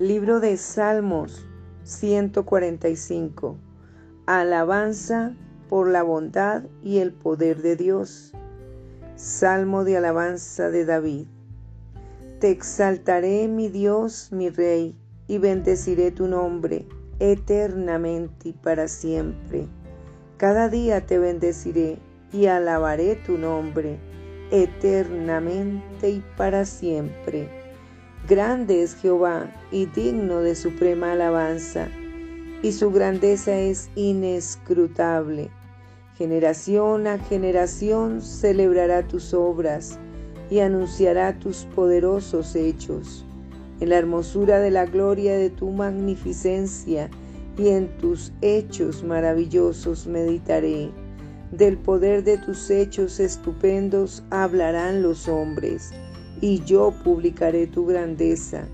Libro de Salmos 145. Alabanza por la bondad y el poder de Dios. Salmo de alabanza de David. Te exaltaré, mi Dios, mi Rey, y bendeciré tu nombre eternamente y para siempre. Cada día te bendeciré y alabaré tu nombre eternamente y para siempre. Grande es Jehová y digno de suprema alabanza, y su grandeza es inescrutable. Generación a generación celebrará tus obras y anunciará tus poderosos hechos. En la hermosura de la gloria de tu magnificencia y en tus hechos maravillosos meditaré. Del poder de tus hechos estupendos hablarán los hombres, y yo publicaré tu grandeza.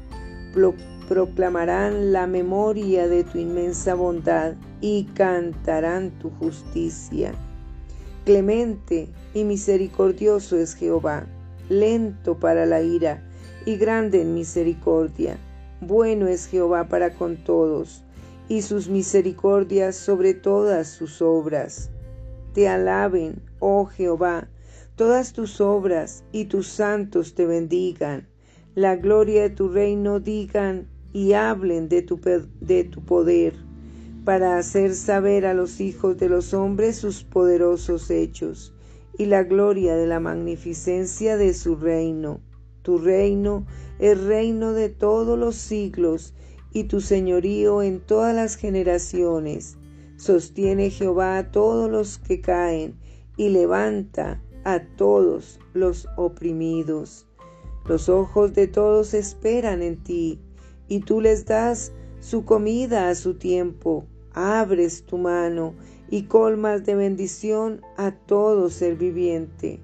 proclamarán la memoria de tu inmensa bondad y cantarán tu justicia. Clemente y misericordioso es Jehová, lento para la ira y grande en misericordia. Bueno es Jehová para con todos, y sus misericordias sobre todas sus obras. Te alaben, oh Jehová, todas tus obras, y tus santos te bendigan. La gloria de tu reino digan y hablen de tu, de tu poder, para hacer saber a los hijos de los hombres sus poderosos hechos y la gloria de la magnificencia de su reino. Tu reino es reino de todos los siglos y tu señorío en todas las generaciones. Sostiene Jehová a todos los que caen y levanta a todos los oprimidos. Los ojos de todos esperan en ti, y tú les das su comida a su tiempo. Abres tu mano y colmas de bendición a todo ser viviente.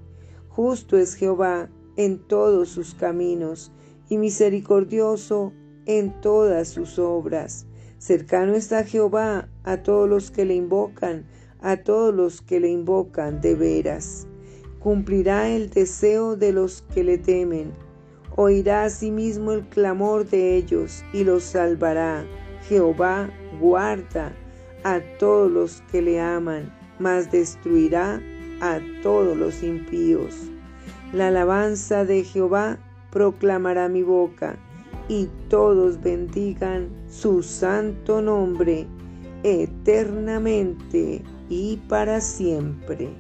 Justo es Jehová en todos sus caminos y misericordioso en todas sus obras. Cercano está Jehová a todos los que le invocan, a todos los que le invocan de veras. Cumplirá el deseo de los que le temen. Oirá asimismo el clamor de ellos y los salvará. Jehová guarda a todos los que le aman, mas destruirá a todos los impíos. La alabanza de Jehová proclamará mi boca, y todos bendigan su santo nombre eternamente y para siempre.